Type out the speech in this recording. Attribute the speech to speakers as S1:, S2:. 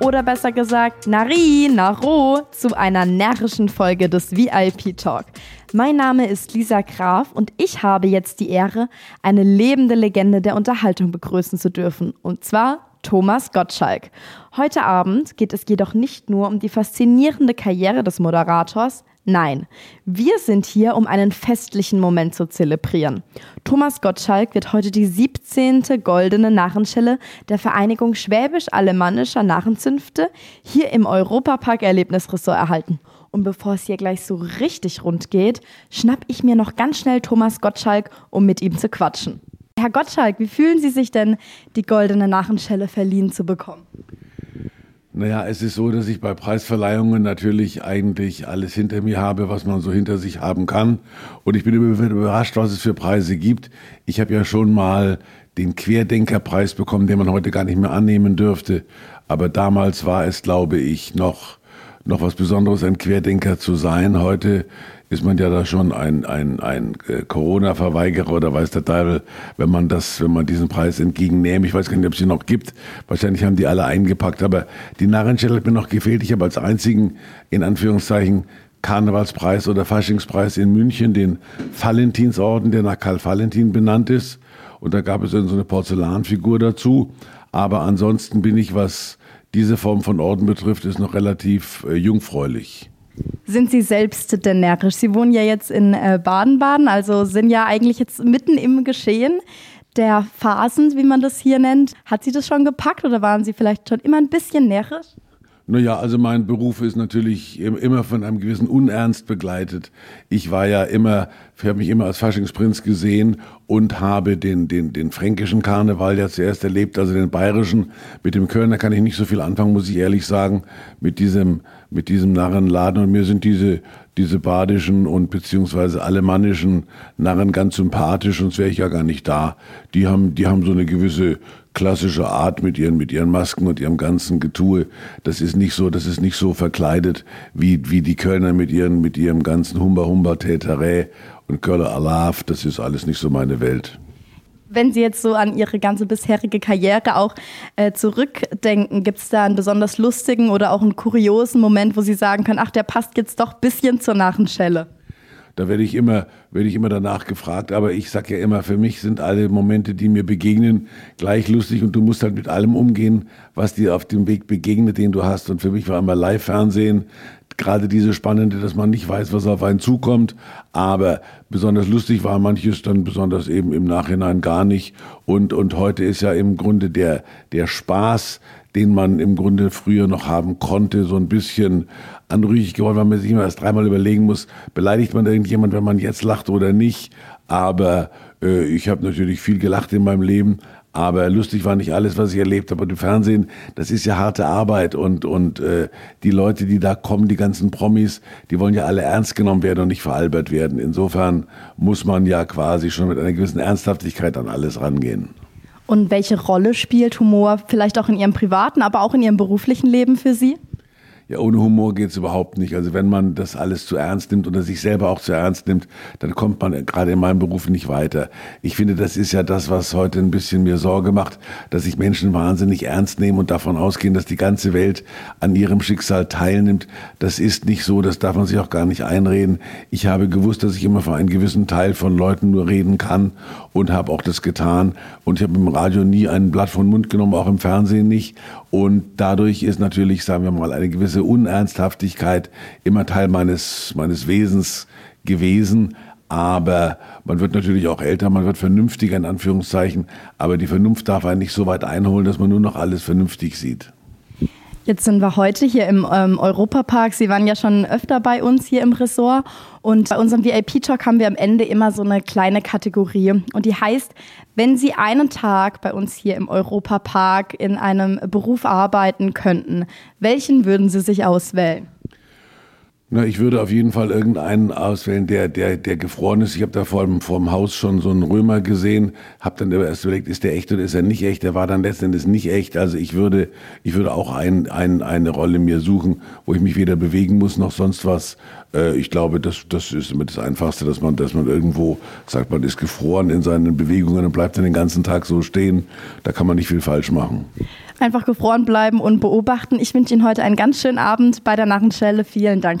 S1: oder besser gesagt Nari, Naro zu einer närrischen Folge des VIP Talk. Mein Name ist Lisa Graf und ich habe jetzt die Ehre, eine lebende Legende der Unterhaltung begrüßen zu dürfen. Und zwar Thomas Gottschalk. Heute Abend geht es jedoch nicht nur um die faszinierende Karriere des Moderators, Nein, wir sind hier, um einen festlichen Moment zu zelebrieren. Thomas Gottschalk wird heute die 17. goldene Narrenschelle der Vereinigung Schwäbisch-Alemannischer Narrenzünfte hier im Europapark Erlebnisressort erhalten. Und bevor es hier gleich so richtig rund geht, schnapp ich mir noch ganz schnell Thomas Gottschalk, um mit ihm zu quatschen. Herr Gottschalk, wie fühlen Sie sich denn, die goldene Narrenschelle verliehen zu bekommen?
S2: Naja, es ist so, dass ich bei Preisverleihungen natürlich eigentlich alles hinter mir habe, was man so hinter sich haben kann. Und ich bin überrascht, was es für Preise gibt. Ich habe ja schon mal den Querdenkerpreis bekommen, den man heute gar nicht mehr annehmen dürfte. Aber damals war es, glaube ich, noch, noch was Besonderes, ein Querdenker zu sein. Heute ist man ja da schon ein, ein, ein äh, Corona-Verweigerer oder weiß der Teufel, wenn man das, wenn man diesen Preis entgegennehme. Ich weiß gar nicht, ob es sie noch gibt. Wahrscheinlich haben die alle eingepackt. Aber die Narrenstelle hat mir noch gefehlt. Ich habe als einzigen, in Anführungszeichen, Karnevalspreis oder Faschingspreis in München den Valentinsorden, der nach Karl Valentin benannt ist. Und da gab es dann so eine Porzellanfigur dazu. Aber ansonsten bin ich, was diese Form von Orden betrifft, ist noch relativ äh, jungfräulich.
S1: Sind Sie selbst denn närrisch? Sie wohnen ja jetzt in äh, Baden-Baden, also sind ja eigentlich jetzt mitten im Geschehen der Phasen, wie man das hier nennt. Hat Sie das schon gepackt oder waren Sie vielleicht schon immer ein bisschen närrisch?
S2: Naja, also mein Beruf ist natürlich immer von einem gewissen Unernst begleitet. Ich war ja immer, ich habe mich immer als Faschingsprinz gesehen und habe den, den, den fränkischen Karneval ja zuerst erlebt, also den bayerischen. Mit dem Kölner kann ich nicht so viel anfangen, muss ich ehrlich sagen, mit diesem, mit diesem Narrenladen. Und mir sind diese, diese badischen und beziehungsweise alemannischen Narren ganz sympathisch, sonst wäre ich ja gar nicht da. Die haben, die haben so eine gewisse klassische Art mit ihren, mit ihren Masken und ihrem ganzen Getue. Das ist nicht so, das ist nicht so verkleidet wie, wie die Kölner mit ihren, mit ihrem ganzen Humba Humba Täterä und Köller Alaf. Das ist alles nicht so meine Welt.
S1: Wenn Sie jetzt so an Ihre ganze bisherige Karriere auch äh, zurückdenken, gibt es da einen besonders lustigen oder auch einen kuriosen Moment, wo Sie sagen können, ach, der passt jetzt doch ein bisschen zur Narrenschelle?
S2: Da werde ich immer, werde ich immer danach gefragt. Aber ich sage ja immer, für mich sind alle Momente, die mir begegnen, gleich lustig und du musst halt mit allem umgehen, was dir auf dem Weg begegnet, den du hast. Und für mich war immer Live-Fernsehen gerade diese spannende, dass man nicht weiß, was auf einen zukommt. Aber besonders lustig war manches dann besonders eben im Nachhinein gar nicht. Und, und heute ist ja im Grunde der, der Spaß, den man im Grunde früher noch haben konnte, so ein bisschen anrüchig geworden, weil man sich immer erst dreimal überlegen muss, beleidigt man irgendjemand, wenn man jetzt lacht oder nicht. Aber äh, ich habe natürlich viel gelacht in meinem Leben, aber lustig war nicht alles, was ich erlebt habe. Und im Fernsehen, das ist ja harte Arbeit. Und, und äh, die Leute, die da kommen, die ganzen Promis, die wollen ja alle ernst genommen werden und nicht veralbert werden. Insofern muss man ja quasi schon mit einer gewissen Ernsthaftigkeit an alles rangehen.
S1: Und welche Rolle spielt Humor vielleicht auch in Ihrem privaten, aber auch in Ihrem beruflichen Leben für Sie?
S2: Ja, ohne Humor geht's überhaupt nicht. Also wenn man das alles zu ernst nimmt oder sich selber auch zu ernst nimmt, dann kommt man gerade in meinem Beruf nicht weiter. Ich finde, das ist ja das, was heute ein bisschen mir Sorge macht, dass sich Menschen wahnsinnig ernst nehmen und davon ausgehen, dass die ganze Welt an ihrem Schicksal teilnimmt. Das ist nicht so, das darf man sich auch gar nicht einreden. Ich habe gewusst, dass ich immer für einen gewissen Teil von Leuten nur reden kann und habe auch das getan. Und ich habe im Radio nie ein Blatt von Mund genommen, auch im Fernsehen nicht. Und dadurch ist natürlich, sagen wir mal, eine gewisse Unernsthaftigkeit immer Teil meines, meines Wesens gewesen. Aber man wird natürlich auch älter, man wird vernünftiger in Anführungszeichen. Aber die Vernunft darf einen nicht so weit einholen, dass man nur noch alles vernünftig sieht.
S1: Jetzt sind wir heute hier im ähm, Europapark. Sie waren ja schon öfter bei uns hier im Ressort. Und bei unserem VIP-Talk haben wir am Ende immer so eine kleine Kategorie. Und die heißt, wenn Sie einen Tag bei uns hier im Europapark in einem Beruf arbeiten könnten, welchen würden Sie sich auswählen?
S2: Na, ich würde auf jeden Fall irgendeinen auswählen, der, der, der gefroren ist. Ich habe da vor dem, vor dem Haus schon so einen Römer gesehen, habe dann erst überlegt, ist der echt oder ist er nicht echt? Der war dann letztendlich nicht echt. Also ich würde, ich würde auch ein, ein, eine Rolle mir suchen, wo ich mich weder bewegen muss noch sonst was. Äh, ich glaube, das, das ist immer das Einfachste, dass man, dass man irgendwo sagt, man ist gefroren in seinen Bewegungen und bleibt dann den ganzen Tag so stehen. Da kann man nicht viel falsch machen.
S1: Einfach gefroren bleiben und beobachten. Ich wünsche Ihnen heute einen ganz schönen Abend bei der Narrenschelle. Vielen Dank.